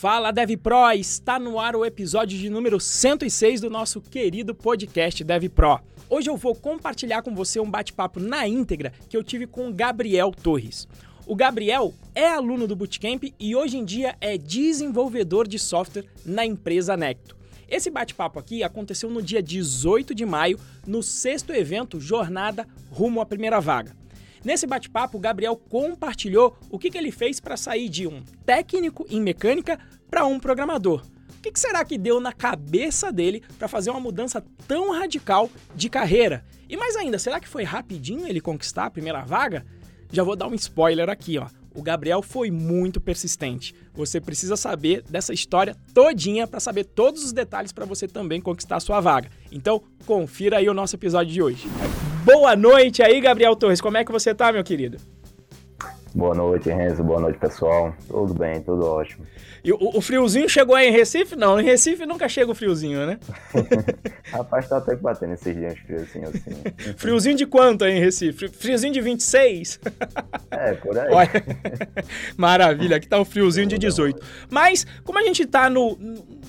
Fala Dev Pro, está no ar o episódio de número 106 do nosso querido podcast Dev Pro. Hoje eu vou compartilhar com você um bate-papo na íntegra que eu tive com o Gabriel Torres. O Gabriel é aluno do Bootcamp e hoje em dia é desenvolvedor de software na empresa Necto. Esse bate-papo aqui aconteceu no dia 18 de maio, no sexto evento Jornada Rumo à Primeira Vaga. Nesse bate-papo, o Gabriel compartilhou o que, que ele fez para sair de um técnico em mecânica para um programador. O que, que será que deu na cabeça dele para fazer uma mudança tão radical de carreira? E mais ainda, será que foi rapidinho ele conquistar a primeira vaga? Já vou dar um spoiler aqui, ó. O Gabriel foi muito persistente. Você precisa saber dessa história todinha para saber todos os detalhes para você também conquistar a sua vaga. Então, confira aí o nosso episódio de hoje. Boa noite aí, Gabriel Torres. Como é que você tá, meu querido? Boa noite, Renzo. Boa noite, pessoal. Tudo bem, tudo ótimo. E o, o friozinho chegou aí em Recife? Não, em Recife nunca chega o friozinho, né? Rapaz, tá até batendo esses dias friozinho assim. friozinho de quanto aí em Recife? Friozinho de 26? é, por aí. Olha, maravilha, aqui tá um friozinho de 18. Mas, como a gente tá no,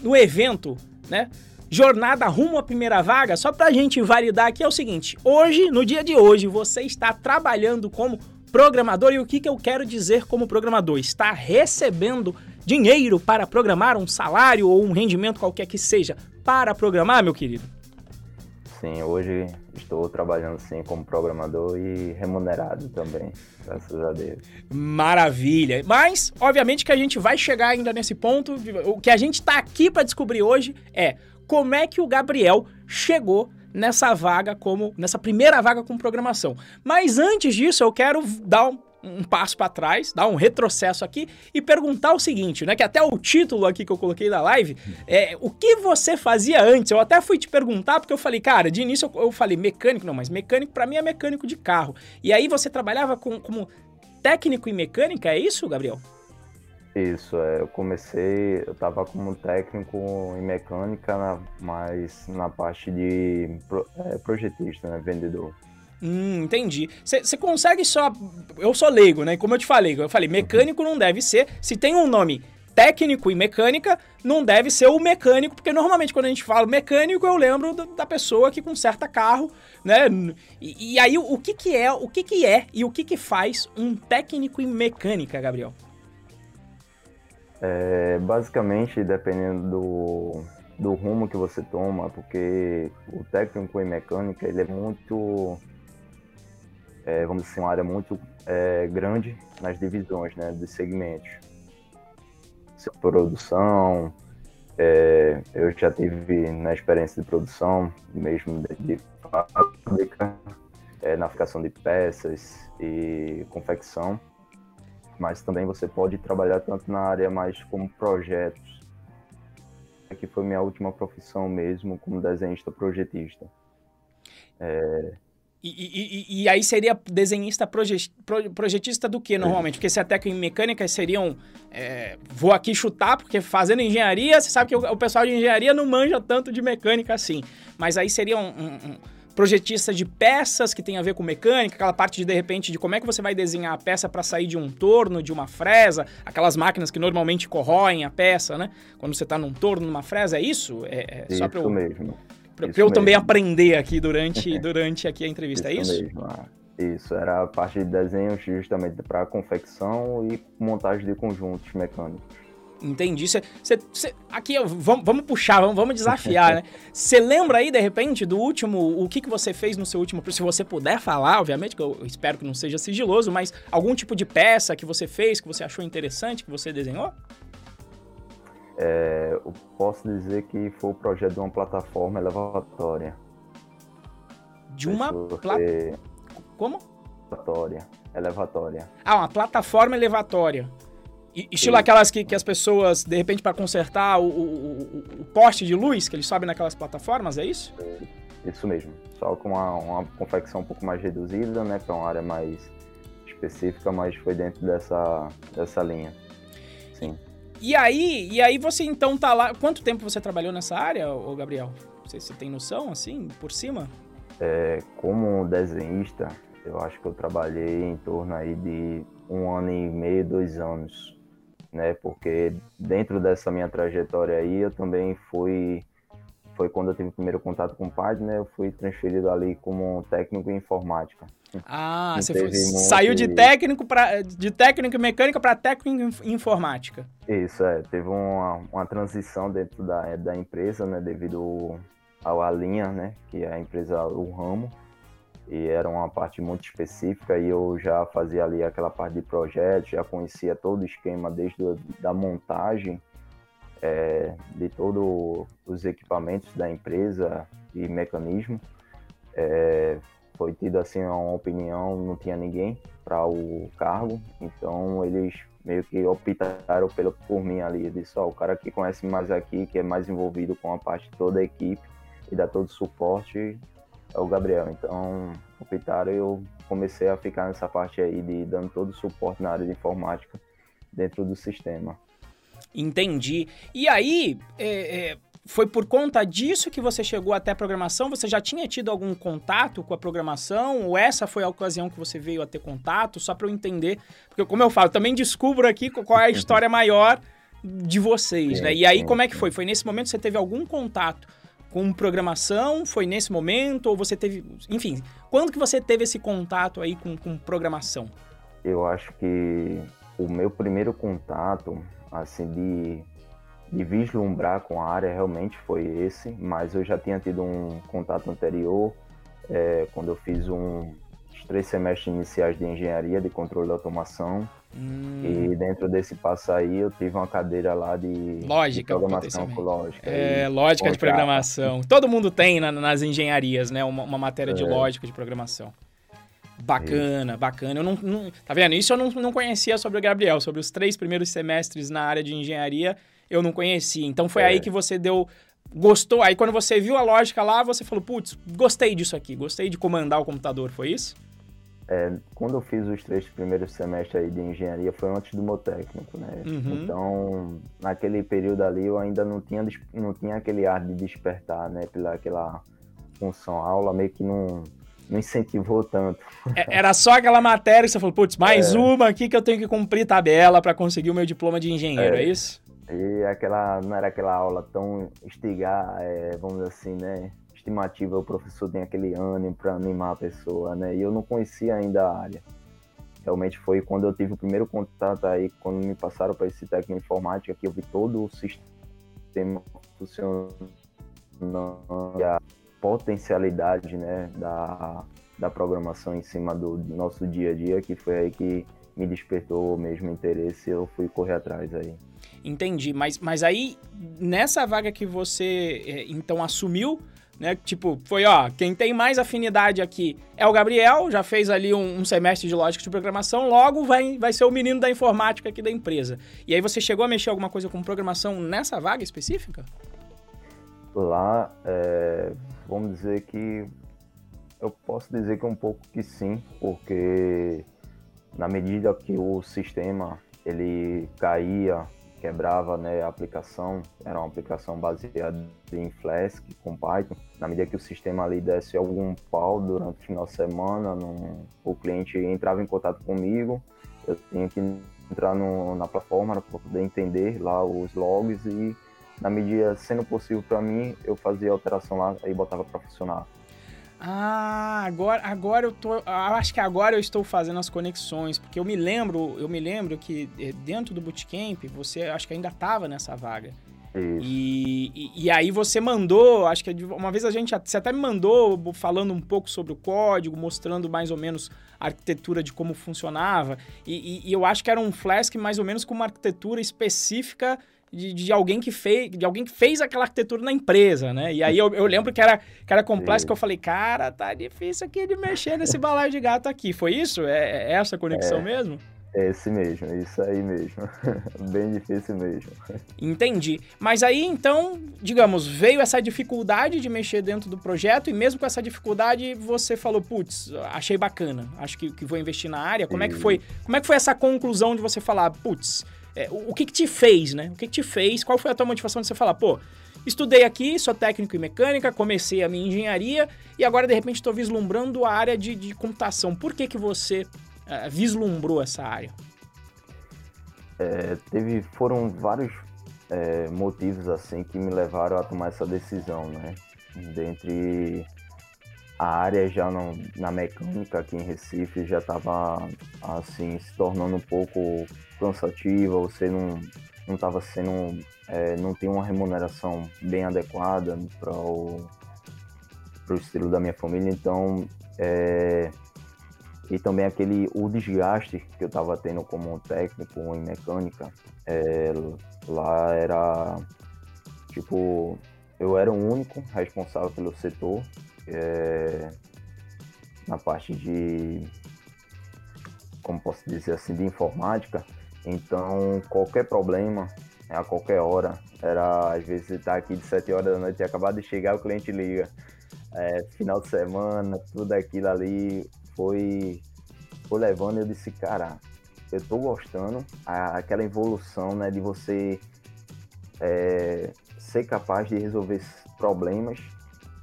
no evento, né? Jornada rumo à primeira vaga, só para a gente validar aqui é o seguinte: hoje, no dia de hoje, você está trabalhando como programador e o que, que eu quero dizer como programador? Está recebendo dinheiro para programar, um salário ou um rendimento qualquer que seja para programar, meu querido? Sim, hoje estou trabalhando sim como programador e remunerado também, graças a Deus. Maravilha. Mas, obviamente que a gente vai chegar ainda nesse ponto. O que a gente está aqui para descobrir hoje é como é que o Gabriel chegou nessa vaga como nessa primeira vaga com programação. Mas antes disso, eu quero dar um, um passo para trás, dar um retrocesso aqui e perguntar o seguinte, né? Que até o título aqui que eu coloquei da live é o que você fazia antes. Eu até fui te perguntar porque eu falei, cara, de início eu, eu falei mecânico, não, mas mecânico para mim é mecânico de carro. E aí você trabalhava com, como técnico em mecânica, é isso, Gabriel? Isso, é, eu comecei, eu estava como técnico em mecânica, na, mas na parte de pro, é, projetista, né, vendedor. Hum, entendi. Você consegue só. Eu sou leigo, né? Como eu te falei, eu falei, mecânico não deve ser. Se tem um nome técnico e mecânica, não deve ser o mecânico, porque normalmente quando a gente fala mecânico, eu lembro da pessoa que conserta carro, né? E, e aí o que que é, o que que é e o que que faz um técnico em mecânica, Gabriel? É, basicamente, dependendo do, do rumo que você toma, porque o técnico em mecânica ele é muito, é, vamos dizer, uma área muito é, grande nas divisões, né, dos segmentos. Produção, é, eu já tive na experiência de produção, mesmo de, de fábrica, é, na fabricação de peças e confecção mas também você pode trabalhar tanto na área mais como projetos, que foi minha última profissão mesmo, como desenhista projetista. É... E, e, e, aí seria desenhista proje, projetista do que normalmente? Porque se até que em mecânica seriam. É, vou aqui chutar, porque fazendo engenharia, você sabe que o, o, pessoal de engenharia não manja tanto de mecânica assim. Mas aí seria um, um projetista de peças que tem a ver com mecânica, aquela parte de de repente de como é que você vai desenhar a peça para sair de um torno, de uma fresa, aquelas máquinas que normalmente corroem a peça, né? Quando você está num torno, numa fresa, é isso? É, é isso só para eu, mesmo. Pra, eu mesmo. também aprender aqui durante, durante aqui a entrevista, isso é isso? Mesmo. Ah, isso, era a parte de desenho justamente para confecção e montagem de conjuntos mecânicos. Entendi. Cê, cê, cê, aqui, vamos, vamos puxar, vamos, vamos desafiar, né? Você lembra aí, de repente, do último, o que, que você fez no seu último... Se você puder falar, obviamente, que eu espero que não seja sigiloso, mas algum tipo de peça que você fez, que você achou interessante, que você desenhou? É, eu posso dizer que foi o projeto de uma plataforma elevatória. De uma plataforma... Como? Elevatória. Elevatória. Ah, uma plataforma elevatória. Estilo aquelas que, que as pessoas, de repente, para consertar o, o, o, poste de luz que eles sobem naquelas plataformas, é isso? Isso mesmo. Só com uma, uma confecção um pouco mais reduzida, né? Para uma área mais específica, mas foi dentro dessa, dessa linha. Sim. E aí, e aí você então tá lá. Quanto tempo você trabalhou nessa área, ô Gabriel? Você, você tem noção, assim, por cima? É, como desenhista, eu acho que eu trabalhei em torno aí de um ano e meio, dois anos né? Porque dentro dessa minha trajetória aí, eu também fui foi quando eu tive o primeiro contato com o PAD, né? Eu fui transferido ali como técnico em informática. Ah, você foi, saiu de técnico para de técnico em mecânica para técnico em informática. Isso, é. Teve uma, uma transição dentro da, da empresa, né? Devido ao Alinha, né? Que é a empresa, o ramo. E era uma parte muito específica e eu já fazia ali aquela parte de projetos, já conhecia todo o esquema desde a da montagem é, de todos os equipamentos da empresa e mecanismo. É, foi tido assim uma opinião, não tinha ninguém para o cargo, então eles meio que optaram pelo, por mim ali. Disse, ó, o cara que conhece mais aqui, que é mais envolvido com a parte toda a equipe e dá todo o suporte, é o Gabriel. Então optaram e eu comecei a ficar nessa parte aí de dando todo o suporte na área de informática dentro do sistema. Entendi. E aí, é, é, foi por conta disso que você chegou até a programação? Você já tinha tido algum contato com a programação? Ou essa foi a ocasião que você veio a ter contato? Só para eu entender. Porque, como eu falo, também descubro aqui qual é a história maior de vocês, né? E aí, como é que foi? Foi nesse momento que você teve algum contato com programação? Foi nesse momento? Ou você teve. Enfim, quando que você teve esse contato aí com, com programação? Eu acho que o meu primeiro contato assim, de, de vislumbrar com a área realmente foi esse, mas eu já tinha tido um contato anterior, é, quando eu fiz um, três semestres iniciais de engenharia de controle de automação, Hum. E dentro desse passo aí eu tive uma cadeira lá de, lógica, de programação com lógica. É, lógica de programação. Todo mundo tem na, nas engenharias, né? Uma, uma matéria é. de lógica de programação. Bacana, Isso. bacana. Eu não, não, tá vendo? Isso eu não, não conhecia sobre o Gabriel. Sobre os três primeiros semestres na área de engenharia, eu não conhecia. Então foi é. aí que você deu. Gostou? Aí quando você viu a lógica lá, você falou: putz, gostei disso aqui, gostei de comandar o computador, foi isso? É, quando eu fiz os três primeiros semestres aí de engenharia foi antes do meu técnico, né? Uhum. Então, naquele período ali eu ainda não tinha, não tinha aquele ar de despertar, né? Pela aquela função aula, meio que não, não incentivou tanto. É, era só aquela matéria que você falou, putz, mais é. uma aqui que eu tenho que cumprir tabela para conseguir o meu diploma de engenheiro, é, é isso? E aquela, não era aquela aula tão estigar, é, vamos dizer assim, né? Estimativa, o professor tem aquele ânimo para animar a pessoa, né? E eu não conhecia ainda a área. Realmente foi quando eu tive o primeiro contato aí, quando me passaram para esse técnico de informática, que eu vi todo o sistema funcionando, a potencialidade né, da, da programação em cima do nosso dia a dia, que foi aí que me despertou mesmo interesse e eu fui correr atrás aí. Entendi, mas, mas aí nessa vaga que você é, então assumiu, né? Tipo, foi ó, quem tem mais afinidade aqui é o Gabriel, já fez ali um, um, semestre de lógica de programação, logo vai, vai ser o menino da informática aqui da empresa. E aí você chegou a mexer alguma coisa com programação nessa vaga específica? Lá, é, vamos dizer que eu posso dizer que um pouco que sim, porque na medida que o sistema ele caía, quebrava né, a aplicação, era uma aplicação baseada em Flask com Python, na medida que o sistema ali desse algum pau durante o final de semana, o cliente entrava em contato comigo, eu tinha que entrar no, na plataforma para poder entender lá os logs e na medida sendo possível para mim, eu fazia alteração lá e botava para funcionar. Ah, agora, agora eu tô, acho que agora eu estou fazendo as conexões, porque eu me lembro, eu me lembro que eh, dentro do bootcamp você acho que ainda estava nessa vaga. E, e, e, aí você mandou, acho que uma vez a gente, você até me mandou falando um pouco sobre o código, mostrando mais ou menos a arquitetura de como funcionava. E, e, e eu acho que era um Flask mais ou menos com uma arquitetura específica de, de, alguém que fez de alguém que fez aquela arquitetura na empresa, né? E aí eu, eu lembro que era, que era complexo, que eu falei, cara, tá difícil aqui de mexer nesse balaio de gato aqui. Foi isso? É, é essa conexão é, mesmo? É esse mesmo, isso aí mesmo. Bem difícil mesmo. Entendi. Mas aí, então, digamos, veio essa dificuldade de mexer dentro do projeto e mesmo com essa dificuldade, você falou, putz, achei bacana, acho que, que vou investir na área. Como é que foi? Como é que foi essa conclusão de você falar, putz, é, o, o, que, que te fez, né? O que, que te fez? Qual foi a tua motivação de você falar, pô, estudei aqui, sou técnico em mecânica, comecei a minha engenharia e agora de repente estou vislumbrando a área de, de, computação. Por que, que você uh, vislumbrou essa área? É, teve, foram vários é, motivos assim que me levaram a tomar essa decisão, né? Dentre a área já no, na mecânica aqui em Recife já estava assim se tornando um pouco cansativa, você não não estava sendo é, não tem uma remuneração bem adequada para o estilo da minha família, então é, e também aquele o desgaste que eu estava tendo como técnico em mecânica é, lá era tipo eu era o único responsável pelo setor é, na parte de, como posso dizer assim, de informática. Então, qualquer problema, a qualquer hora, era às vezes estar tá aqui de 7 horas da noite e acabar de chegar, o cliente liga. É, final de semana, tudo aquilo ali foi, foi levando. Eu disse, cara, eu tô gostando, a, aquela evolução né, de você é, ser capaz de resolver problemas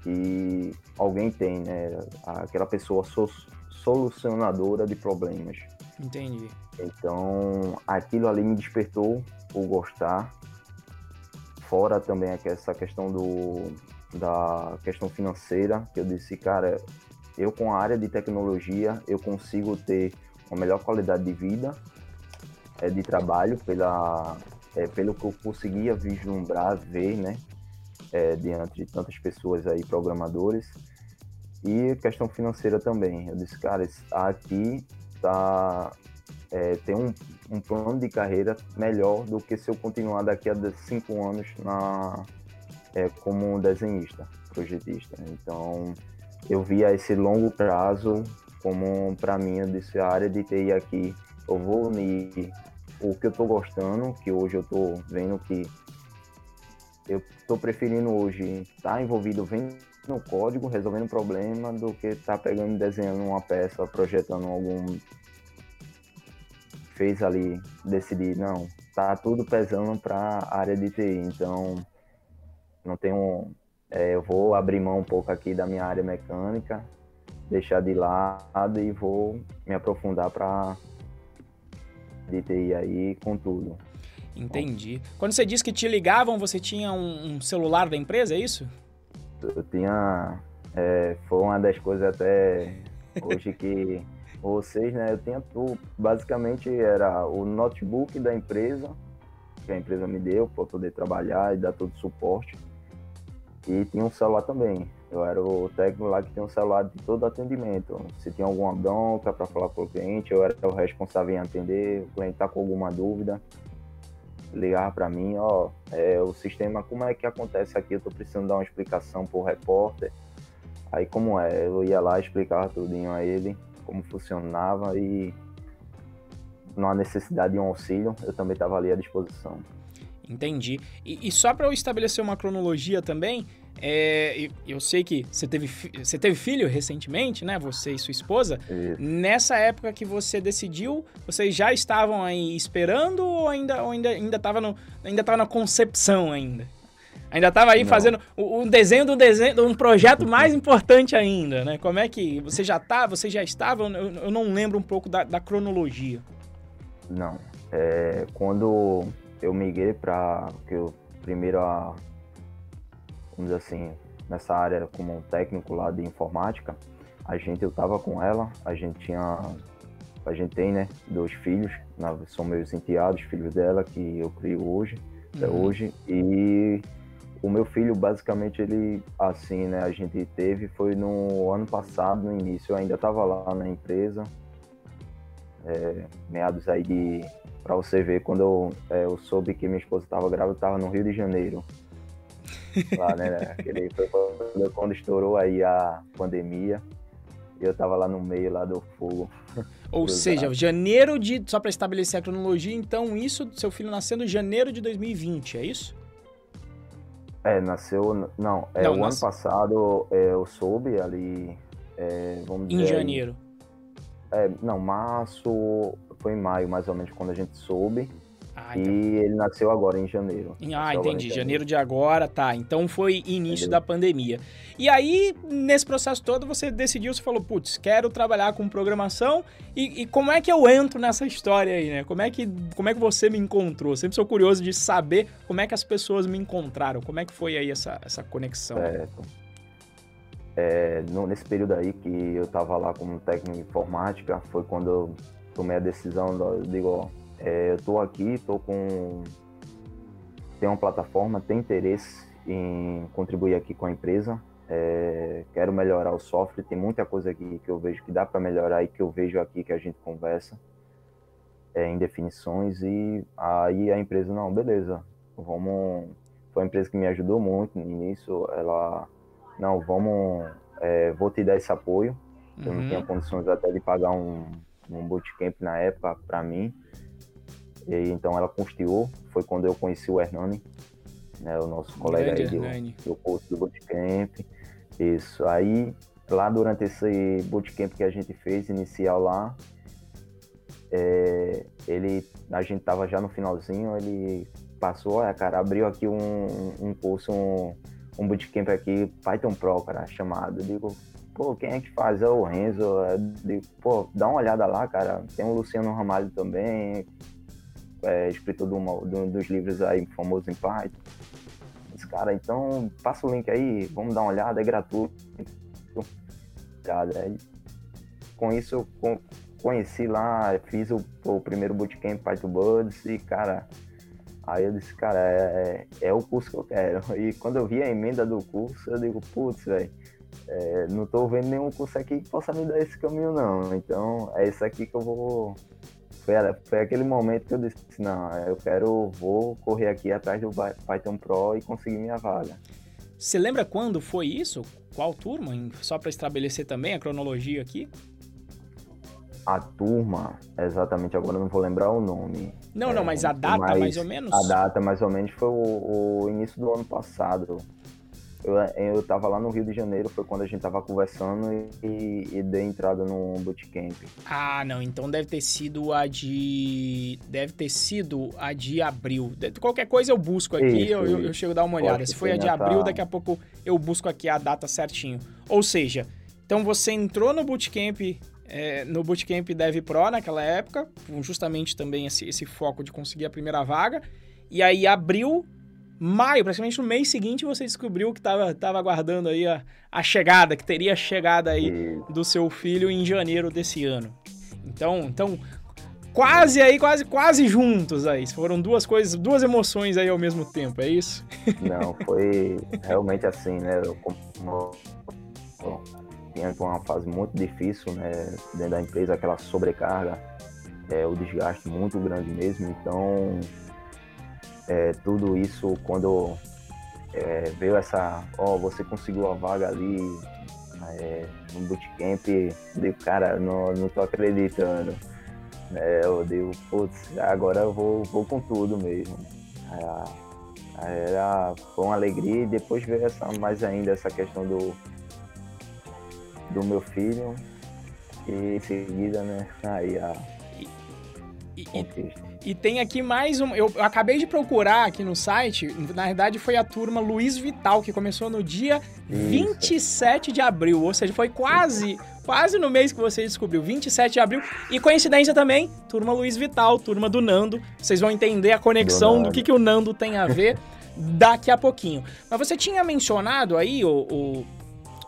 que alguém tem, né? Aquela pessoa so solucionadora de problemas. Entendi. Então, aquilo ali me despertou por gostar. Fora também essa questão do da questão financeira, que eu disse, cara, eu com a área de tecnologia, eu consigo ter uma melhor qualidade de vida, é, de trabalho, pela, é, pelo que eu conseguia vislumbrar, ver, né? É, diante de tantas pessoas aí, programadores. E questão financeira também. Eu disse, cara, aqui tá, é, tem um, um plano de carreira melhor do que se eu continuar daqui a cinco anos na, é, como desenhista, projetista. Então, eu via esse longo prazo como, para mim, eu disse, a área de TI aqui, eu vou unir o que eu estou gostando, que hoje eu estou vendo que eu estou preferindo hoje estar tá envolvido vendo código, resolvendo problema, do que estar tá pegando desenhando uma peça, projetando algum. Fez ali, decidir, não, tá tudo pesando para a área de TI, então não tenho. É, eu vou abrir mão um pouco aqui da minha área mecânica, deixar de lado e vou me aprofundar para de TI aí com tudo. Entendi. Quando você disse que te ligavam, você tinha um, um celular da empresa, é isso? Eu tinha. É, foi uma das coisas até hoje que vocês, né? Eu tinha tudo. Basicamente era o notebook da empresa, que a empresa me deu para poder trabalhar e dar todo o suporte. E tinha um celular também. Eu era o técnico lá que tinha um celular de todo atendimento. Se tinha alguma bronca para falar com o cliente, eu era o responsável em atender. O cliente tá com alguma dúvida, ligava para mim, ó, é, o sistema, como é que acontece aqui? Eu tô precisando dar uma explicação pro repórter. Aí como é, eu ia lá explicar tudinho a ele, como funcionava e não há necessidade de um auxílio, eu também estava ali à disposição. Entendi. E, e só para eu estabelecer uma cronologia também, é, eu sei que você teve, você teve filho recentemente, né? Você e sua esposa. Isso. Nessa época que você decidiu, vocês já estavam aí esperando ou ainda, ou ainda, ainda, tava no, ainda tava na concepção ainda? Ainda estava aí não. fazendo o, o, desenho do desenho de um projeto mais importante ainda, né? Como é que você já tá, você já estava? Eu, eu não lembro um pouco da, da cronologia. Não. É, quando eu migrei para que eu primeiro a vamos dizer assim, nessa área como um técnico lá de informática, a gente, eu tava com ela, a gente tinha, a gente tem, né, dois filhos, na, são meus enteados, filhos dela, que eu crio hoje, até uhum. hoje, e o meu filho, basicamente, ele, assim, né, a gente teve, foi no ano passado, no início, eu ainda estava lá na empresa, é, meados aí de, para você ver, quando eu, é, eu soube que minha esposa estava grávida, eu estava no Rio de Janeiro, lá, né? Foi quando, quando estourou aí a pandemia. E eu tava lá no meio lá do fogo. Ou seja, janeiro de. Só para estabelecer a cronologia, então isso, seu filho nascendo em janeiro de 2020, é isso? É, nasceu. Não, é, não, o nas... ano passado é, eu soube ali. É, vamos em dizer. Em janeiro. É, não, março. Foi em maio, mais ou menos, quando a gente soube. Ah, então. E ele nasceu agora em janeiro. Ah, entendi. Janeiro de agora, tá. Então foi início Entendeu? da pandemia. E aí, nesse processo todo, você decidiu, você falou, putz, quero trabalhar com programação. E, e, como é que eu entro nessa história aí, né? Como é, que, como é que você me encontrou? Sempre sou curioso de saber como é que as pessoas me encontraram. Como é que foi aí essa, essa conexão? Certo. É, no, nesse período aí que eu estava lá como técnico de informática, foi quando eu tomei a decisão, eu digo, ó, é, eu estou aqui, estou com. Tem uma plataforma, tem interesse em contribuir aqui com a empresa. É, quero melhorar o software, tem muita coisa aqui que eu vejo que dá para melhorar e que eu vejo aqui que a gente conversa é, em definições. E aí a empresa, não, beleza, vamos. Foi uma empresa que me ajudou muito no início. Ela, não, vamos, é, vou te dar esse apoio. Eu uhum. não tinha condições até de pagar um, um bootcamp na época para mim. E então ela constiou, foi quando eu conheci o Hernani, né, o nosso colega aí do, do curso do Bootcamp. Isso. Aí, lá durante esse Bootcamp que a gente fez, inicial lá, é, ele, a gente tava já no finalzinho, ele passou, olha, cara, abriu aqui um, um curso, um, um bootcamp aqui, Python Pro, cara, chamado. Eu digo, pô, quem é que faz? É o Renzo. Eu digo, pô, dá uma olhada lá, cara. Tem o Luciano Ramalho também, é, escritor do, do, dos livros aí famoso em Python. Esse cara, então passa o link aí, vamos dar uma olhada, é gratuito. Com isso eu conheci lá, fiz o, o primeiro bootcamp Python Buds e, cara, aí eu disse, cara, é, é, é, o curso que eu quero. E quando eu vi a emenda do curso, eu digo, putz, velho, é, não tô vendo nenhum curso aqui que possa me dar esse caminho, não. Então é isso aqui que eu vou foi, foi aquele momento que eu disse, não, eu quero, vou correr aqui atrás do Python Pro e conseguir minha vaga. Você lembra quando foi isso? Qual turma? Só para estabelecer também a cronologia aqui. A turma, exatamente, agora não vou lembrar o nome. Não, é, não, mas a data mais, mais ou menos? A data mais ou menos foi o, o início do ano passado. Eu, eu tava lá no Rio de Janeiro, foi quando a gente tava conversando e, e dei entrada no bootcamp. Ah, não, então deve ter sido a de. Deve ter sido a de abril. Qualquer coisa eu busco aqui, isso, eu, eu, chego a dar uma olhada. Se foi a de abril, tá... daqui a pouco eu busco aqui a data certinho. Ou seja, então você entrou no bootcamp é, no Bootcamp Dev Pro naquela época, com justamente também esse, esse, foco de conseguir a primeira vaga. E aí abril maio, praticamente no mês seguinte, você descobriu que estava tava aguardando aí a, a chegada, que teria chegada aí do seu filho em janeiro desse ano. Então, então quase aí, quase, quase juntos aí. Foram duas coisas, duas emoções aí ao mesmo tempo, é isso? Não, foi realmente assim, né? Eu, como, tinha uma fase muito difícil, né? Dentro da empresa, aquela sobrecarga, é, o desgaste muito grande mesmo. Então, é, tudo isso quando é, veio essa, ó, oh, você conseguiu a vaga ali é, no bootcamp, eu digo, cara, não, não tô acreditando. É, eu digo, putz, agora eu vou, vou com tudo mesmo. Era, foi uma alegria e depois veio essa, mais ainda essa questão do, do meu filho e em seguida, né, aí a, e, e, e, tem aqui mais um. Eu, eu, acabei de procurar aqui no site. Na verdade, foi a turma Luiz Vital, que começou no dia Isso. 27 de abril. Ou seja, foi quase. Quase no mês que você descobriu, 27 de abril. E coincidência também, turma Luiz Vital, turma do Nando. Vocês vão entender a conexão do, do que, que o Nando tem a ver daqui a pouquinho. Mas você tinha mencionado aí, o, o,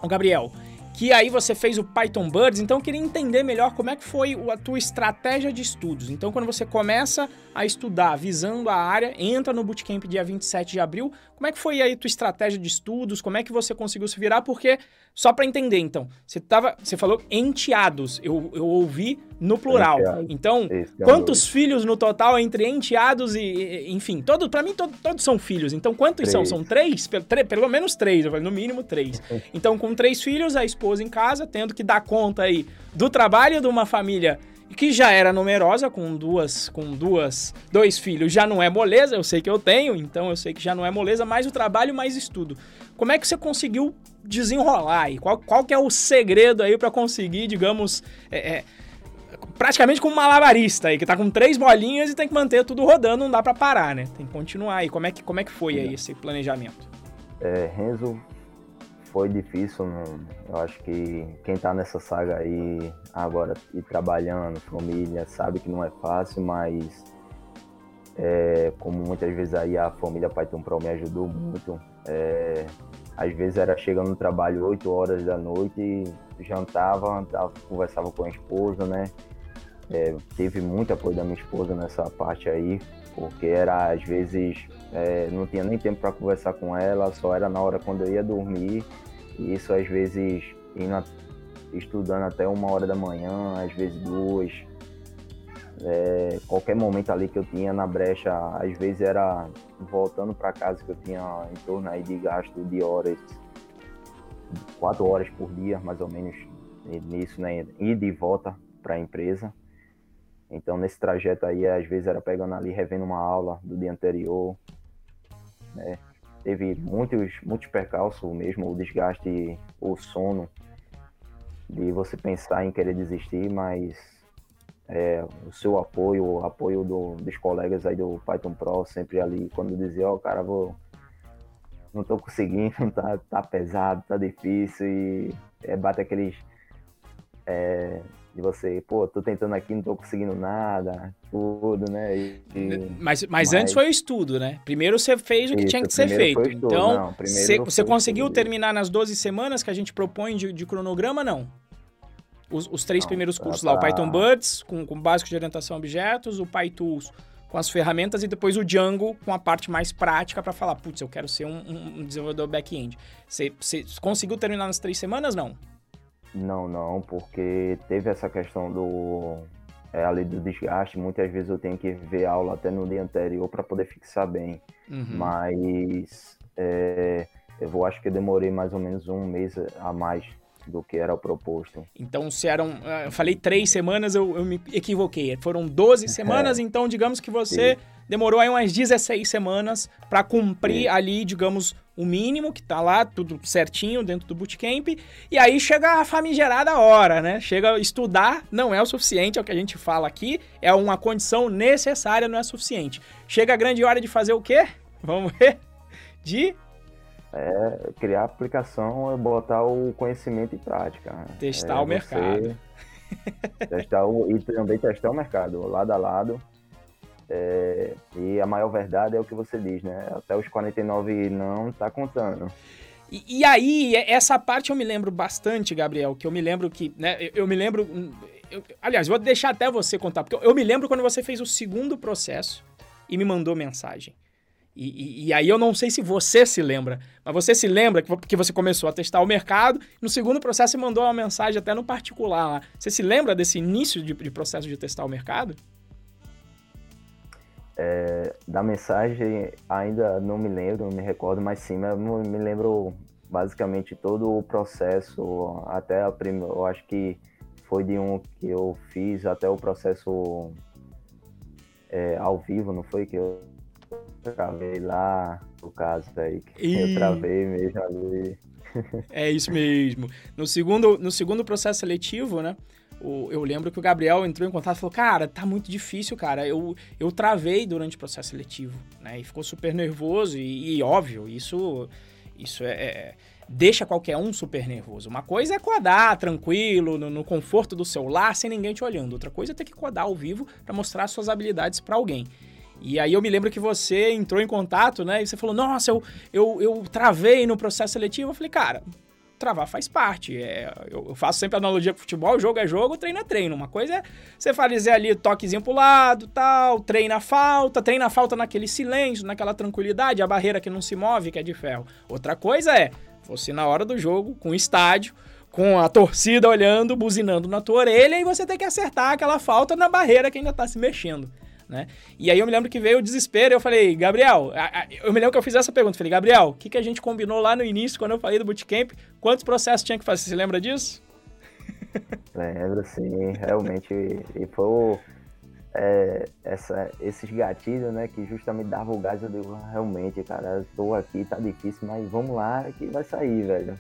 o Gabriel, que aí você fez o Python Birds, então eu queria entender melhor como é que foi a tua estratégia de estudos. Então quando você começa a estudar visando a área, entra no Bootcamp dia 27 de abril, como é que foi aí a tua estratégia de estudos, como é que você conseguiu se virar, porque, só para entender então, você, tava, você falou enteados, eu, eu ouvi no plural. Enteado. Então, quantos filhos no total entre enteados e, enfim, todo, para mim todo, todos são filhos, então quantos três. são? São três? Pelo, pelo menos três, eu falei, no mínimo três. Então com três filhos, a esposa em casa, tendo que dar conta aí do trabalho de uma família que já era numerosa, com duas, com duas, dois filhos, já não é moleza, eu sei que eu tenho, então eu sei que já não é moleza, mais o trabalho, mais estudo. Como é que você conseguiu desenrolar aí? Qual, qual que é o segredo aí para conseguir, digamos, é, é, praticamente como um malabarista aí, que tá com três bolinhas e tem que manter tudo rodando, não dá para parar, né? Tem que continuar aí. Como é que, como é que foi aí esse planejamento? É, Renzo, foi difícil. Eu acho que quem tá nessa saga aí agora e trabalhando, família, sabe que não é fácil, mas é, como muitas vezes aí a família Python Pro me ajudou muito. É, às vezes era chegando no trabalho 8 horas da noite, jantava, tava, conversava com a esposa, né? É, teve muito apoio da minha esposa nessa parte aí, porque era às vezes é, não tinha nem tempo para conversar com ela, só era na hora quando eu ia dormir, e isso às vezes indo, estudando até uma hora da manhã, às vezes duas, é, qualquer momento ali que eu tinha na brecha, às vezes era voltando para casa que eu tinha em torno aí de gasto de horas, quatro horas por dia, mais ou menos, nisso, né? Ida e volta para a empresa. Então, nesse trajeto aí, às vezes era pegando ali, revendo uma aula do dia anterior, né? Teve muitos, muitos percalços mesmo, o desgaste, o sono, de você pensar em querer desistir, mas é, o seu apoio, o apoio do, dos colegas aí do Python Pro, sempre ali, quando dizia, ó, oh, cara, vou, não tô conseguindo, tá, tá pesado, tá difícil, e é, bate aqueles, é, de você, pô, tô tentando aqui, não tô conseguindo nada, tudo, né? E, mas, mas, mas, antes foi o estudo, né? Primeiro você fez o que isso, tinha que ser feito. Então, não, você, você conseguiu terminar nas 12 semanas que a gente propõe de, de cronograma, não? os, os três Não, primeiros cursos tá... lá, o Python Buds, com, com básico de orientação a objetos, o PyTools com as ferramentas e depois o Django com a parte mais prática para falar, putz, eu quero ser um, um desenvolvedor back-end. Você conseguiu terminar nas três semanas, não? Não, não, porque teve essa questão do é, ali do desgaste. Muitas vezes eu tenho que ver a aula até no dia anterior para poder fixar bem. Uhum. Mas é, eu vou, acho que demorei mais ou menos um mês a mais do que era o proposto. Então, se eram. Ah, eu falei três semanas, eu, eu me equivoquei. Foram 12 é. semanas, é. então, digamos que você Sim. demorou aí umas 16 semanas para cumprir Sim. ali, digamos, o mínimo, que tá lá, tudo certinho dentro do bootcamp. E aí chega a famigerada hora, né? Chega estudar, não é o suficiente, é o que a gente fala aqui, é uma condição necessária, não é suficiente. Chega a grande hora de fazer o quê? Vamos ver? De é criar aplicação é botar o conhecimento em prática. Testar é o mercado. testar o, e também testar o mercado, lado a lado. É, e a maior verdade é o que você diz, né? Até os 49 não tá contando. E, e, aí, essa parte eu me lembro bastante, Gabriel, que eu me lembro que, né, eu, eu me lembro, eu, aliás, vou deixar até você contar, porque eu, eu me lembro quando você fez o segundo processo e me mandou mensagem. E, e, e, aí eu não sei se você se lembra, mas você se lembra que, que você começou a testar o mercado, no segundo processo você mandou uma mensagem até no particular lá. Você se lembra desse início de, de processo de testar o mercado? É, da mensagem ainda não me lembro, não me recordo, mas sim, me lembro basicamente todo o processo, até a primeira, eu acho que foi de um que eu fiz até o processo é, ao vivo, não foi? Que eu travei lá, o caso aí, que e... eu travei mesmo ali. É isso mesmo. No segundo, no segundo processo seletivo, né? O, eu lembro que o Gabriel entrou em contato e falou: Cara, tá muito difícil, cara. Eu, eu travei durante o processo seletivo, né? E ficou super nervoso. E, e óbvio, isso, isso é, é, deixa qualquer um super nervoso. Uma coisa é codar tranquilo, no, no conforto do seu lar, sem ninguém te olhando. Outra coisa é ter que codar ao vivo para mostrar suas habilidades para alguém. E aí eu me lembro que você entrou em contato, né? E você falou, nossa, eu, eu, eu travei no processo seletivo. Eu falei, cara, travar faz parte. É, eu, faço sempre analogia com futebol, jogo é jogo, treino é treino. Uma coisa é você fazer ali toquezinho pro lado, tal, treina a falta, treina a falta naquele silêncio, naquela tranquilidade, a barreira que não se move, que é de ferro. Outra coisa é você na hora do jogo, com o estádio, com a torcida olhando, buzinando na tua orelha e você tem que acertar aquela falta na barreira que ainda tá se mexendo né? E aí eu me lembro que veio o desespero eu falei, Gabriel, eu me lembro que eu fiz essa pergunta, falei, Gabriel, o que, que a gente combinou lá no início, quando eu falei do bootcamp, quantos processos tinha que fazer? Você lembra disso? Lembro, sim, realmente, e foi é, essa, esses gatilhos, né, que justamente dava o gás, eu digo, realmente, cara, tô aqui, tá difícil, mas vamos lá que vai sair, velho.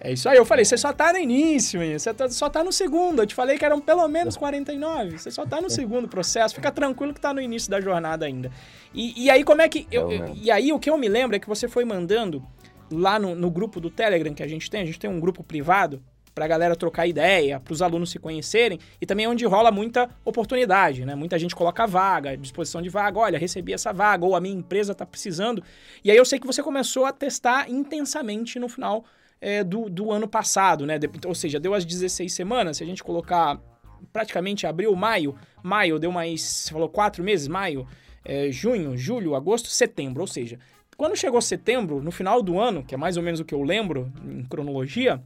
É isso aí, eu falei, você só tá no início, hein? você tá, só tá no segundo. Eu te falei que eram pelo menos 49. Você só tá no segundo processo. Fica tranquilo que tá no início da jornada ainda. E, e aí, como é que. Eu, eu, e aí, o que eu me lembro é que você foi mandando lá no, no grupo do Telegram que a gente tem, a gente tem um grupo privado para a galera trocar ideia, para os alunos se conhecerem e também é onde rola muita oportunidade, né? Muita gente coloca vaga, disposição de vaga, olha, recebi essa vaga ou a minha empresa está precisando. E aí eu sei que você começou a testar intensamente no final é, do, do ano passado, né? De, ou seja, deu as 16 semanas, se a gente colocar praticamente abril, maio, maio deu mais, você falou quatro meses, maio, é, junho, julho, agosto, setembro, ou seja, quando chegou setembro, no final do ano, que é mais ou menos o que eu lembro em cronologia,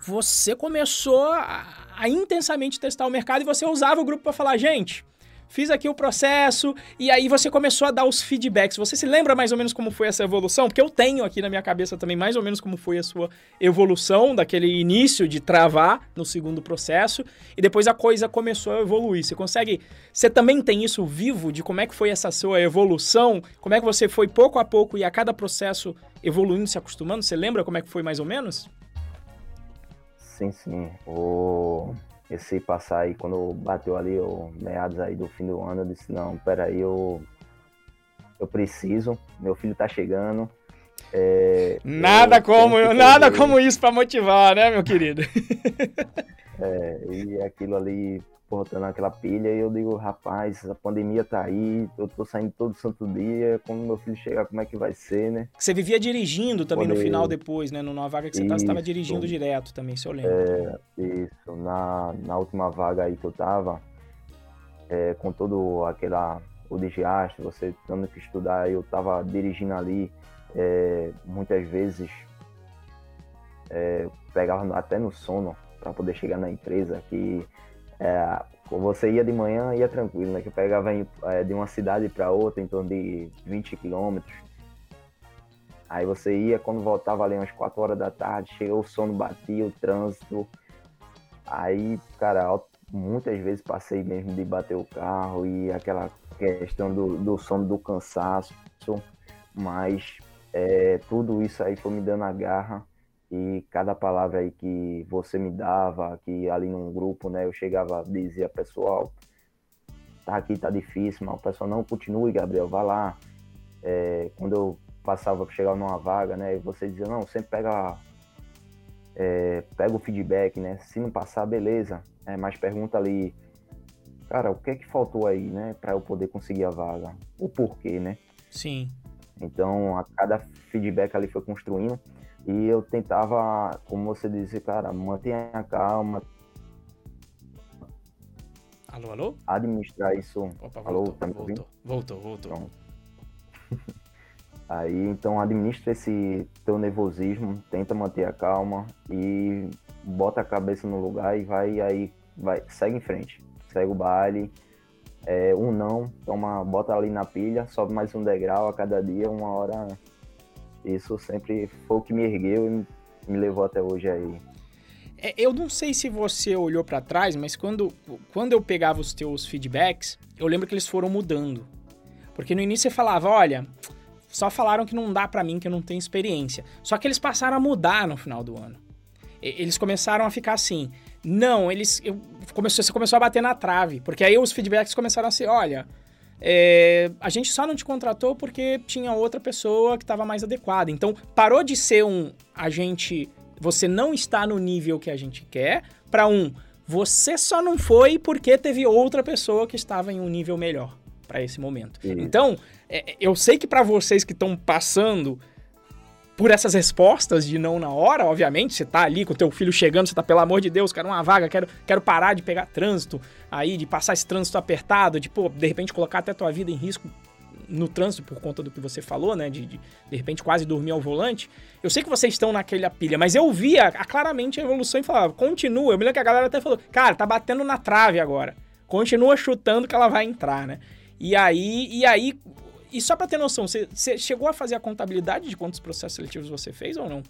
você começou a, a intensamente testar o mercado e você usava o grupo para falar, gente, fiz aqui o processo, e aí você começou a dar os feedbacks. Você se lembra mais ou menos como foi essa evolução? Porque eu tenho aqui na minha cabeça também mais ou menos como foi a sua evolução, daquele início de travar no segundo processo, e depois a coisa começou a evoluir. Você consegue. Você também tem isso vivo de como é que foi essa sua evolução? Como é que você foi pouco a pouco e a cada processo evoluindo, se acostumando? Você lembra como é que foi mais ou menos? Sim, sim. O esse passar aí, quando bateu ali, o meados aí do fim do ano, eu disse, não, peraí, eu, eu preciso, meu filho tá chegando. É, nada como, nada como isso para motivar, né, meu querido? é, e aquilo ali botando aquela pilha e eu digo, rapaz, a pandemia tá aí, eu tô saindo todo santo dia, quando meu filho chegar, como é que vai ser, né? Você vivia dirigindo também Poder... no final depois, né? Numa vaga que você isso, tava dirigindo direto também, se eu lembro. É, isso, na, na última vaga aí que eu tava, é, com todo aquela, o desgaste, você tendo que estudar, eu tava dirigindo ali, é, muitas vezes é, pegava até no sono para poder chegar na empresa, que é, você ia de manhã, ia tranquilo, né? Que eu pegava é, de uma cidade para outra em torno de 20 quilômetros. Aí você ia, quando voltava ali umas 4 horas da tarde, chegou o sono, batia, o trânsito. Aí, cara, muitas vezes passei mesmo de bater o carro e aquela questão do, do sono, do cansaço. Mas é, tudo isso aí foi me dando a garra e cada palavra aí que você me dava, que ali num grupo, né, eu chegava, dizia, pessoal, tá aqui, tá difícil, mas o pessoal não continue, Gabriel, vá lá. É, quando eu passava, chegar numa vaga, né, você dizia, não, sempre pega, é, pega o feedback, né, se não passar, beleza, é, mas pergunta ali, cara, o que é que faltou aí, né, para eu poder conseguir a vaga? O porquê, né? Sim. Então, a cada feedback ali foi construindo. E eu tentava, como você disse, cara, mantenha a calma. Alô, alô? Administrar isso. Opa, alô, voltou, tá me ouvindo? Voltou, voltou. Então, aí, então, administra esse teu nervosismo, tenta manter a calma e bota a cabeça no lugar e vai aí, vai, segue em frente. Segue o baile. É, um não, toma, bota ali na pilha, sobe mais um degrau a cada dia, uma hora isso sempre foi o que me ergueu e me levou até hoje aí. É, eu não sei se você olhou para trás, mas quando, quando eu pegava os teus feedbacks, eu lembro que eles foram mudando. Porque no início você falava, olha, só falaram que não dá para mim, que eu não tenho experiência. Só que eles passaram a mudar no final do ano. Eles começaram a ficar assim, não, eles. Eu, começou, você começou a bater na trave. Porque aí os feedbacks começaram a ser, olha, é, a gente só não te contratou porque tinha outra pessoa que estava mais adequada. Então, parou de ser um a gente, você não está no nível que a gente quer, para um você só não foi porque teve outra pessoa que estava em um nível melhor para esse momento. Então, é, eu sei que para vocês que estão passando por essas respostas de não na hora, obviamente, você tá ali com o teu filho chegando, você tá, pelo amor de Deus, quero uma vaga, quero, quero parar de pegar trânsito aí, de passar esse trânsito apertado, de, pô, de repente colocar até tua vida em risco no trânsito por conta do que você falou, né, de, de, de repente quase dormir ao volante. Eu sei que vocês estão naquela pilha, mas eu via claramente a evolução e falava, continua. Eu me lembro que a galera até falou, cara, tá batendo na trave agora. Continua chutando que ela vai entrar, né? E aí, e aí e só para ter noção, você, você chegou a fazer a contabilidade de quantos processos seletivos você fez ou não?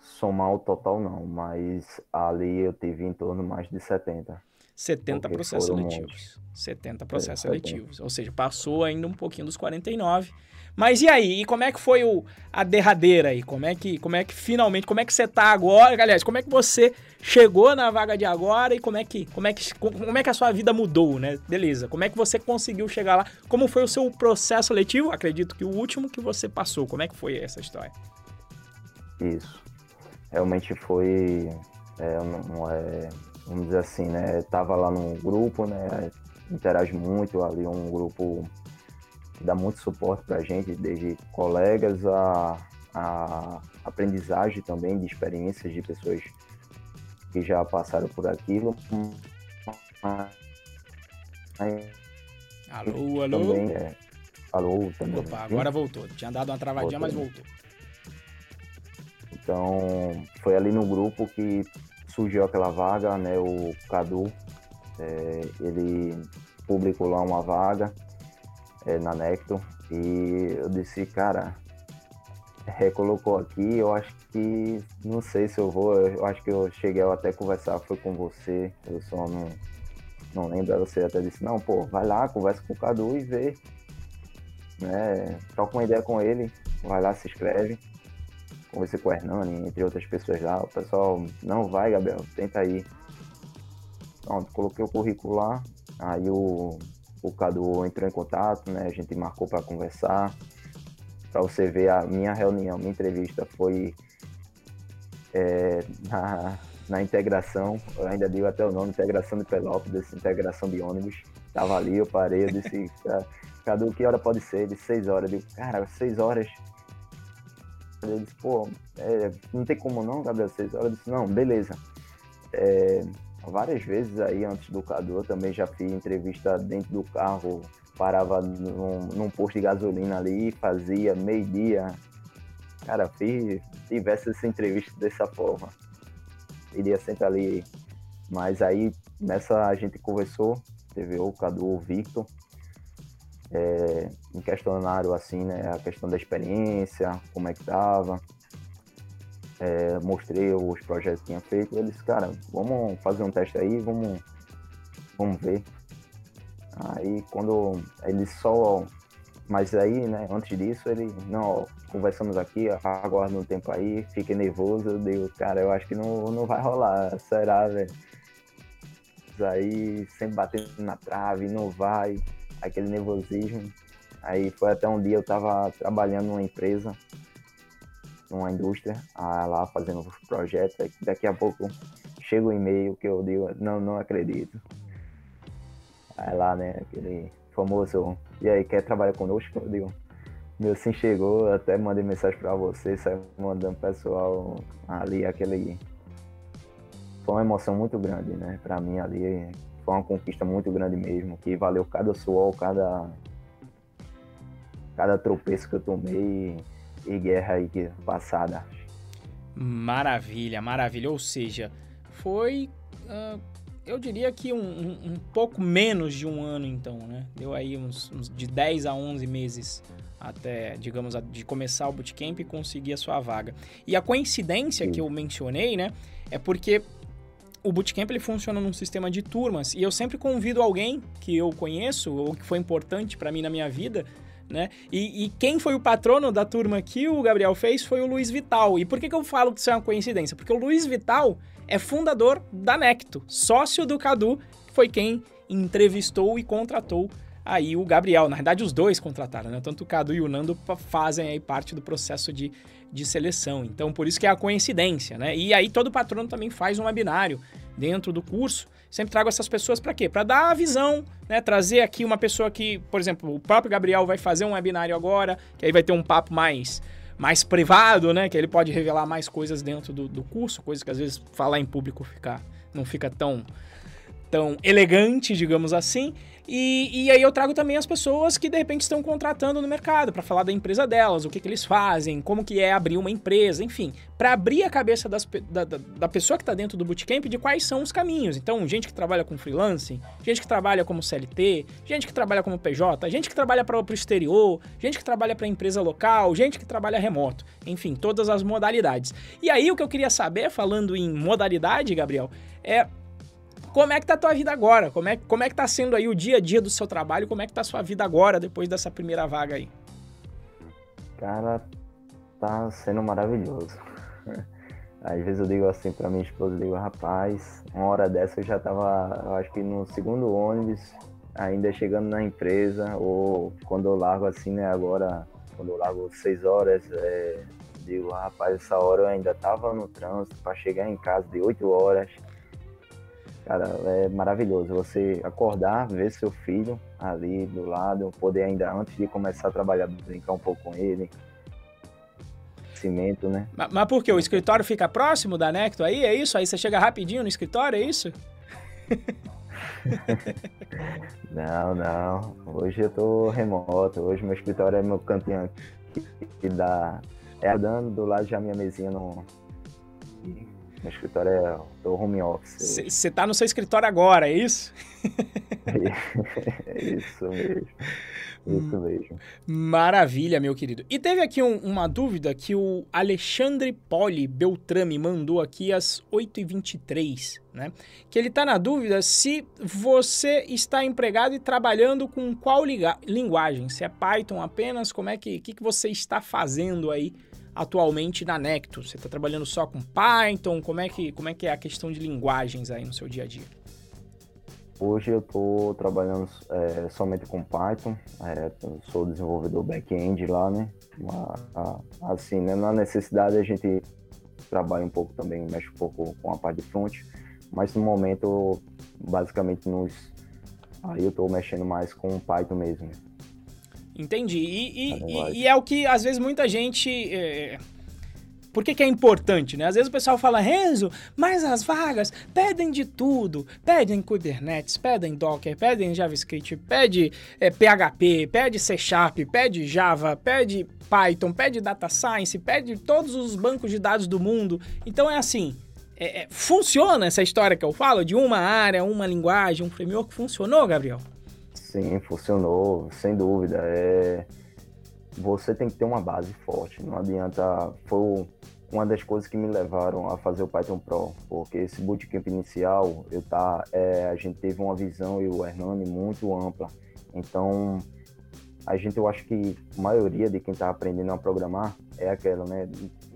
Somar o total não, mas ali eu tive em torno mais de 70. 70 processos seletivos. 70 processos é, seletivos. Ou seja, passou ainda um pouquinho dos 49. Mas e aí? E como é que foi o, a derradeira aí? Como é que, como é que finalmente, como é que você tá agora? Aliás, como é que você chegou na vaga de agora e como é que, como é que, como é que a sua vida mudou, né? Beleza. Como é que você conseguiu chegar lá? Como foi o seu processo seletivo? Acredito que o último que você passou. Como é que foi essa história? Isso. Realmente foi, é, um, é, vamos dizer assim, né? Tava lá no grupo, né? Interage muito ali, um grupo que dá muito suporte para a gente, desde colegas a, a aprendizagem também de experiências de pessoas que já passaram por aquilo. Alô, alô. Também, é, alô, também. Opa, agora voltou. Tinha dado uma travadinha, voltou. mas voltou. Então, foi ali no grupo que surgiu aquela vaga, né? O Cadu, é, ele publicou lá uma vaga é, na Necton. E eu disse, cara, recolocou aqui, eu acho que não sei se eu vou, eu acho que eu cheguei a até conversar, foi com você, eu só não, não lembro, você até disse, não, pô, vai lá, conversa com o Cadu e vê, né, troca uma ideia com ele, vai lá, se inscreve, conversei com o Hernani, entre outras pessoas lá, o pessoal, não vai, Gabriel, tenta aí. Pronto, coloquei o currículo lá, aí o o Cadu entrou em contato, né? A gente marcou para conversar. Para você ver, a minha reunião, minha entrevista foi é, na, na integração, eu ainda digo até o nome, integração de Pelópolis, integração de ônibus. Tava ali, eu parei, eu disse, Cadu, que hora pode ser? De seis horas. Eu digo, cara, seis horas. Ele disse, pô, é, não tem como não, Gabriel, seis horas. Eu disse, não, beleza. É, várias vezes aí antes do Cadu, eu também já fiz entrevista dentro do carro, parava num, num posto de gasolina ali, fazia meio-dia. Cara, fiz diversas entrevistas dessa forma. Iria sempre ali. Mas aí nessa a gente conversou, teve o Cadu, o Victor, é, em questionário assim, né? A questão da experiência, como é que tava é, mostrei os projetos que tinha feito. Ele disse, cara, vamos fazer um teste aí, vamos, vamos ver. Aí quando ele só. Mas aí, né, antes disso, ele, não, conversamos aqui, aguarda um tempo aí, fiquei nervoso, eu digo, cara, eu acho que não, não vai rolar, será, velho? Aí sempre batendo na trave, não vai, aquele nervosismo. Aí foi até um dia eu tava trabalhando numa empresa numa indústria lá fazendo um projetos. Daqui a pouco chega o um e-mail que eu digo, não, não acredito. Aí lá, né, aquele famoso, e aí, quer trabalhar conosco? Eu digo, meu sim chegou, até mandei mensagem para você, saiu mandando pessoal ali, aquele. Foi uma emoção muito grande, né? Para mim ali foi uma conquista muito grande mesmo, que valeu cada suor, cada cada tropeço que eu tomei, e guerra aí passada. Maravilha, maravilha. Ou seja, foi, uh, eu diria que um, um, um, pouco menos de um ano então, né? Deu aí uns, uns de 10 a 11 meses até, digamos, de começar o bootcamp e conseguir a sua vaga. E a coincidência Sim. que eu mencionei, né, é porque o bootcamp ele funciona num sistema de turmas e eu sempre convido alguém que eu conheço ou que foi importante para mim na minha vida né? E, e, quem foi o patrono da turma que o Gabriel fez foi o Luiz Vital. E por que, que eu falo que isso é uma coincidência? Porque o Luiz Vital é fundador da Necto, sócio do Cadu, foi quem entrevistou e contratou aí o Gabriel. Na verdade, os dois contrataram, né? Tanto o Cadu e o Nando fazem aí parte do processo de, de seleção. Então, por isso que é a coincidência, né? E aí todo patrono também faz um webinário dentro do curso sempre trago essas pessoas para quê? Para dar a visão, né? Trazer aqui uma pessoa que, por exemplo, o próprio Gabriel vai fazer um webinário agora, que aí vai ter um papo mais mais privado, né? Que ele pode revelar mais coisas dentro do, do curso, coisas que às vezes falar em público fica, não fica tão tão elegante, digamos assim. E, e aí eu trago também as pessoas que de repente estão contratando no mercado para falar da empresa delas, o que, que eles fazem, como que é abrir uma empresa, enfim, para abrir a cabeça das, da, da, da, pessoa que está dentro do bootcamp de quais são os caminhos. Então, gente que trabalha com freelancing, gente que trabalha como CLT, gente que trabalha como PJ, gente que trabalha para o exterior, gente que trabalha para empresa local, gente que trabalha remoto, enfim, todas as modalidades. E aí o que eu queria saber, falando em modalidade, Gabriel, é como é que tá a tua vida agora? Como é, como é que tá sendo aí o dia a dia do seu trabalho? Como é que tá a sua vida agora, depois dessa primeira vaga aí? Cara, tá sendo maravilhoso. Às vezes eu digo assim pra minha esposa, eu digo, rapaz, uma hora dessa eu já tava, eu acho que no segundo ônibus, ainda chegando na empresa, ou quando eu largo assim, né, agora, quando eu largo seis horas, é, digo, rapaz, essa hora eu ainda tava no trânsito para chegar em casa de oito horas. Cara, é maravilhoso você acordar, ver seu filho ali do lado, poder ainda antes de começar a trabalhar, brincar um pouco com ele, cimento, né? Mas, mas por quê? O escritório fica próximo da Necto aí? É isso? Aí você chega rapidinho no escritório, é isso? não, não. Hoje eu tô remoto. Hoje meu escritório é meu cantinho aqui, que dá. É dando do lado já minha mesinha no. Meu escritório é do home office. Você tá no seu escritório agora, é isso? é isso mesmo. Isso mesmo. Maravilha, meu querido. E teve aqui um, uma dúvida que o Alexandre Poli Beltrame mandou aqui às 8h23, né? Que ele está na dúvida se você está empregado e trabalhando com qual linguagem. Se é Python apenas, como é que, que, que você está fazendo aí atualmente na Necto? Você está trabalhando só com Python? Como é, que, como é que é a questão de linguagens aí no seu dia a dia? Hoje eu estou trabalhando é, somente com Python, é, sou desenvolvedor back-end lá, né? assim, né, na necessidade a gente trabalha um pouco também, mexe um pouco com a parte de front, mas no momento, basicamente, nos, aí eu estou mexendo mais com Python mesmo. Entendi. E, e, e, é o que às vezes muita gente. É por que, que é importante, né? Às vezes o pessoal fala, Renzo, mas as vagas pedem de tudo. Pedem Kubernetes, pedem Docker, pedem JavaScript, pede é, PHP, pede C Sharp, pede Java, pede Python, pede Data Science, pede todos os bancos de dados do mundo. Então é assim, é, é, funciona essa história que eu falo de uma área, uma linguagem, um framework? Funcionou, Gabriel? Sim, funcionou, sem dúvida. É você tem que ter uma base forte. Não adianta. Foi uma das coisas que me levaram a fazer o Python Pro, porque esse bootcamp inicial, eu tá, é, a gente teve uma visão e o Hernani muito ampla. Então, a gente, eu acho que a maioria de quem está aprendendo a programar é aquela, né?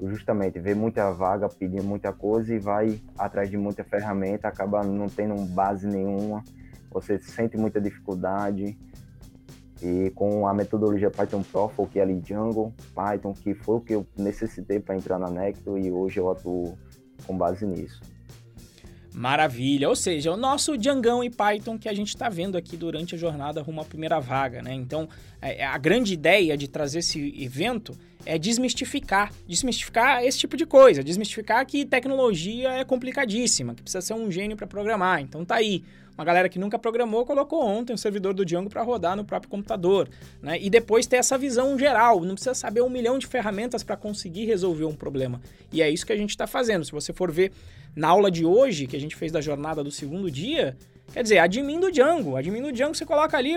Justamente, vê muita vaga pedindo muita coisa e vai atrás de muita ferramenta, acaba não tendo base nenhuma, você sente muita dificuldade e com a metodologia Python Pro, foquei ali Django, Python, que foi o que eu necessitei para entrar na Necto e hoje eu atuo com base nisso. Maravilha, ou seja, o nosso Djangão e Python que a gente está vendo aqui durante a jornada rumo à primeira vaga, né? Então, é, a grande ideia de trazer esse evento é desmistificar, desmistificar esse tipo de coisa, desmistificar que tecnologia é complicadíssima, que precisa ser um gênio para programar. Então tá aí, uma galera que nunca programou colocou ontem o servidor do Django para rodar no próprio computador, né? E depois ter essa visão geral, não precisa saber um milhão de ferramentas para conseguir resolver um problema. E é isso que a gente está fazendo. Se você for ver na aula de hoje, que a gente fez da jornada do segundo dia, quer dizer, admin do Django. Admin do Django você coloca ali,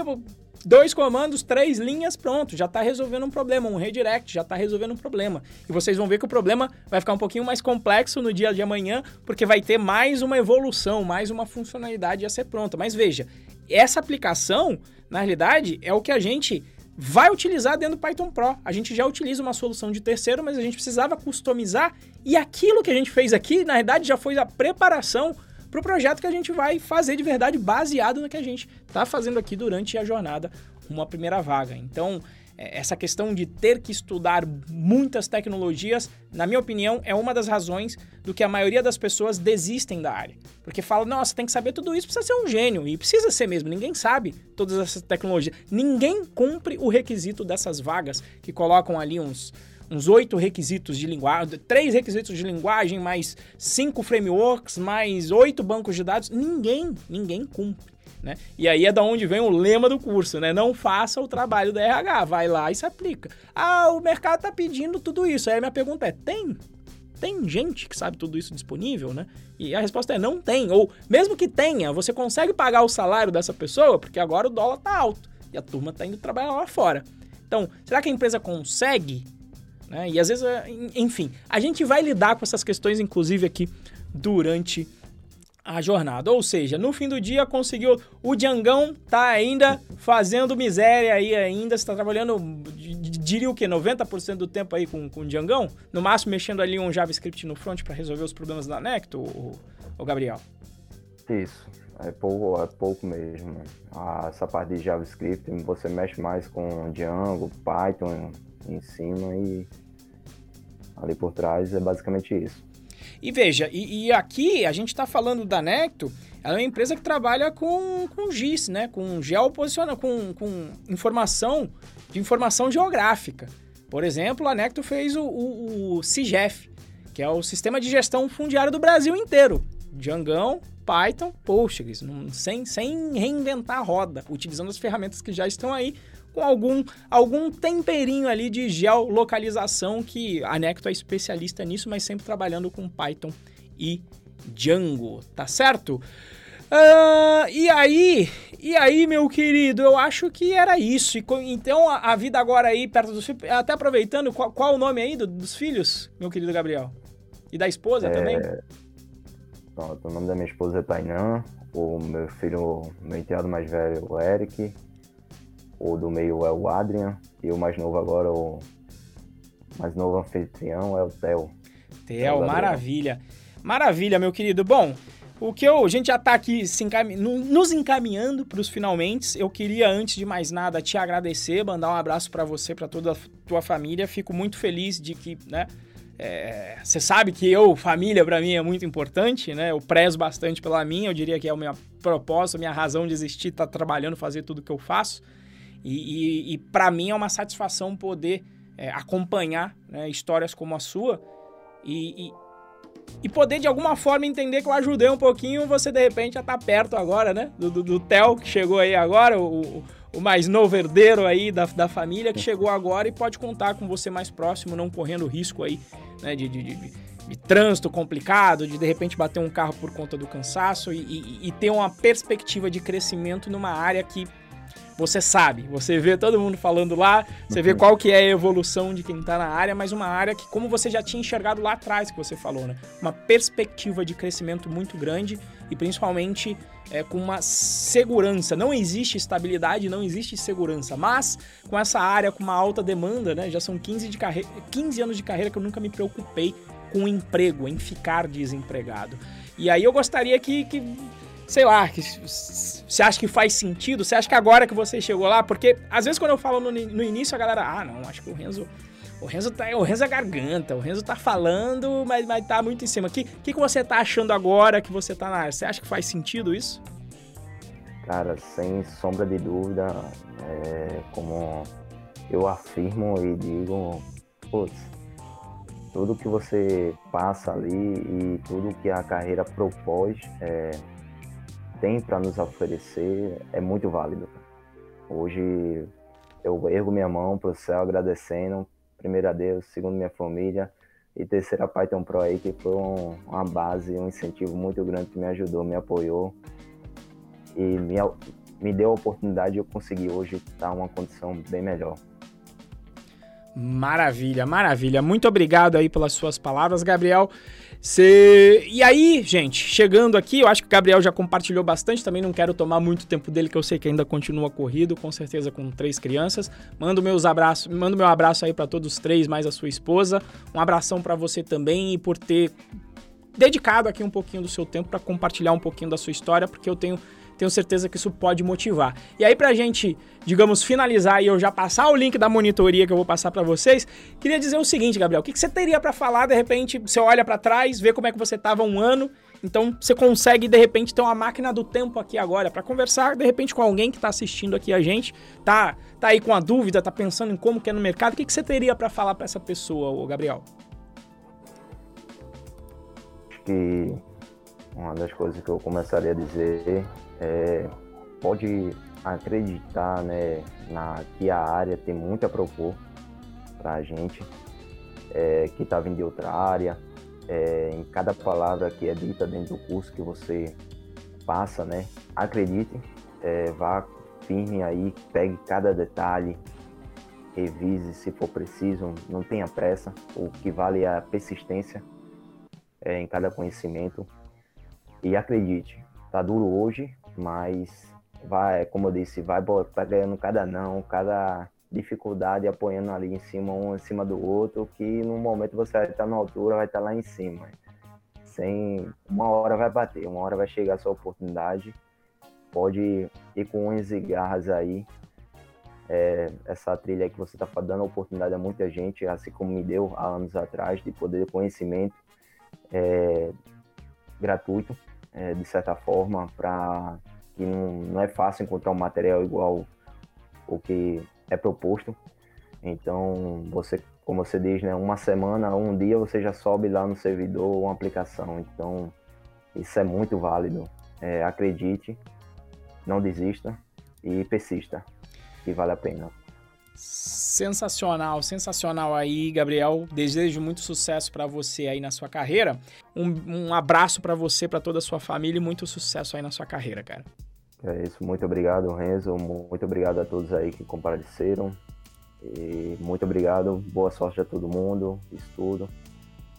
dois comandos, três linhas, pronto, já está resolvendo um problema, um redirect já está resolvendo um problema. E vocês vão ver que o problema vai ficar um pouquinho mais complexo no dia de amanhã, porque vai ter mais uma evolução, mais uma funcionalidade a ser pronta. Mas veja, essa aplicação, na realidade, é o que a gente vai utilizar dentro do Python Pro. A gente já utiliza uma solução de terceiro, mas a gente precisava customizar e aquilo que a gente fez aqui, na realidade, já foi a preparação para o projeto que a gente vai fazer de verdade baseado no que a gente está fazendo aqui durante a jornada uma primeira vaga. Então, é, essa questão de ter que estudar muitas tecnologias, na minha opinião, é uma das razões do que a maioria das pessoas desistem da área. Porque fala, nossa, tem que saber tudo isso, precisa ser um gênio. E precisa ser mesmo, ninguém sabe todas essas tecnologias. Ninguém cumpre o requisito dessas vagas que colocam ali uns uns oito requisitos de linguagem, três requisitos de linguagem, mais cinco frameworks, mais oito bancos de dados. Ninguém, ninguém cumpre. Né? E aí é da onde vem o lema do curso, né? Não faça o trabalho da RH, vai lá e se aplica. Ah, o mercado está pedindo tudo isso. Aí a minha pergunta é: tem? Tem gente que sabe tudo isso disponível, né? E a resposta é não tem. Ou mesmo que tenha, você consegue pagar o salário dessa pessoa, porque agora o dólar tá alto e a turma tá indo trabalhar lá fora. Então, será que a empresa consegue né? E às vezes, é, enfim, a gente vai lidar com essas questões, inclusive aqui durante a jornada. Ou seja, no fim do dia conseguiu. O Diangão tá ainda fazendo miséria aí ainda. Você tá trabalhando, diria o quê? 90% do tempo aí com, com o Diangão? No máximo mexendo ali um JavaScript no front para resolver os problemas da Necto, o, Gabriel? Isso. É pouco, é pouco mesmo. Ah, essa parte de JavaScript, você mexe mais com Django, Python em cima e ali por trás é basicamente isso. E veja, e, e aqui a gente está falando da Necto, ela é uma empresa que trabalha com, com GIS, né? Com geoposicionamento, com, com informação de informação geográfica. Por exemplo, a Necto fez o, o, o CIGEF, que é o Sistema de Gestão Fundiária do Brasil inteiro. Djangão, Python, Postgres, sem, sem reinventar a roda, utilizando as ferramentas que já estão aí com algum, algum temperinho ali de geolocalização que a Necto é especialista nisso, mas sempre trabalhando com Python e Django, tá certo? Uh, e aí, e aí, meu querido, eu acho que era isso. E, então, a, a, vida agora aí, perto dos filhos, até aproveitando, qual, qual o nome aí do, dos filhos, meu querido Gabriel? E da esposa é... também? Pronto, o nome da minha esposa é Tainan, o meu filho, meu enteado mais velho, o Eric, o do meio é o Adrian e o mais novo agora, o mais novo anfitrião é o Theo. Theo, maravilha. Maravilha, meu querido. Bom, o que eu, a gente já está aqui encam... nos encaminhando para os finalmente. Eu queria, antes de mais nada, te agradecer, mandar um abraço para você, para toda a tua família. Fico muito feliz de que, né? Você é, sabe que eu, família, para mim é muito importante, né? Eu prezo bastante pela minha. Eu diria que é o meu propósito, a minha razão de existir, estar tá trabalhando, fazer tudo que eu faço. E, e, e para mim é uma satisfação poder é, acompanhar né, histórias como a sua e, e, poder de alguma forma entender que eu ajudei um pouquinho você de repente já tá perto agora, né? Do, do, do Theo, que chegou aí agora, o, o mais novo herdeiro aí da, da família, que chegou agora e pode contar com você mais próximo, não correndo risco aí né, de, de, de, de trânsito complicado, de de repente bater um carro por conta do cansaço e, e, e ter uma perspectiva de crescimento numa área que você sabe, você vê todo mundo falando lá, você vê uhum. qual que é a evolução de quem está na área, mas uma área que, como você já tinha enxergado lá atrás que você falou, né? Uma perspectiva de crescimento muito grande e principalmente é, com uma segurança. Não existe estabilidade, não existe segurança, mas com essa área com uma alta demanda, né? Já são 15, de carre... 15 anos de carreira que eu nunca me preocupei com emprego, em ficar desempregado. E aí eu gostaria que, que sei lá, que você acha que faz sentido? Você acha que agora que você chegou lá, porque às vezes quando eu falo no, no início a galera, ah, não, acho que o Renzo o Renzo tá, o Renzo é garganta, o Renzo tá falando, mas, mas tá muito em cima. O que, que, que você tá achando agora que você tá na área? Você acha que faz sentido isso? Cara, sem sombra de dúvida, é, como eu afirmo e digo, putz, tudo que você passa ali e tudo que a carreira propôs é, tem para nos oferecer é muito válido. Hoje eu ergo minha mão para o céu agradecendo, primeiro a Deus, segundo minha família e terceiro a Python Pro aí que foi um, uma base, um incentivo muito grande que me ajudou, me apoiou e me, me deu a oportunidade de eu conseguir hoje estar uma condição bem melhor. Maravilha, maravilha. Muito obrigado aí pelas suas palavras, Gabriel. Cê... E aí, gente, chegando aqui, eu acho que o Gabriel já compartilhou bastante, também não quero tomar muito tempo dele, que eu sei que ainda continua corrido, com certeza com três crianças. Mando meus abraços, mando meu abraço aí para todos os três, mais a sua esposa. Um abração para você também e por ter dedicado aqui um pouquinho do seu tempo para compartilhar um pouquinho da sua história, porque eu tenho tenho certeza que isso pode motivar. E aí, pra gente, digamos, finalizar e eu já passar o link da monitoria que eu vou passar para vocês, queria dizer o seguinte, Gabriel: o que, que você teria para falar, de repente, você olha para trás, vê como é que você tava um ano. Então você consegue de repente ter uma máquina do tempo aqui agora para conversar de repente com alguém que está assistindo aqui a gente, tá tá aí com a dúvida, tá pensando em como que é no mercado, o que, que você teria para falar para essa pessoa, Gabriel? Que uma das coisas que eu começaria a dizer é, pode acreditar né, na, que a área tem muito a propor para a gente, é, que está vindo de outra área, é, em cada palavra que é dita dentro do curso que você passa, né, acredite, é, vá firme aí, pegue cada detalhe, revise se for preciso, não tenha pressa, o que vale é a persistência é, em cada conhecimento. E acredite, tá duro hoje, mas vai, como eu disse, vai tá ganhando cada não, cada dificuldade apoiando ali em cima, um em cima do outro, que no momento você vai estar na altura, vai estar lá em cima. Sem uma hora vai bater, uma hora vai chegar a sua oportunidade. Pode ir com unhas e garras aí. É, essa trilha que você está dando oportunidade a muita gente, assim como me deu há anos atrás, de poder conhecimento é, gratuito, é, de certa forma, para que não, não é fácil encontrar um material igual o que é proposto. Então, você, como você diz, né, uma semana, um dia você já sobe lá no servidor uma aplicação. Então, isso é muito válido. É, acredite, não desista e persista, que vale a pena. Sensacional, sensacional aí, Gabriel. Desejo muito sucesso para você aí na sua carreira. Um, um abraço para você, para toda a sua família e muito sucesso aí na sua carreira, cara. É isso, muito obrigado, Renzo. Muito obrigado a todos aí que compareceram. E muito obrigado, boa sorte a todo mundo, estudo.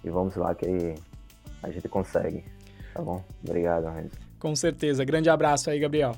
E vamos lá que a gente consegue. Tá bom? Obrigado, Renzo. Com certeza. Grande abraço aí, Gabriel.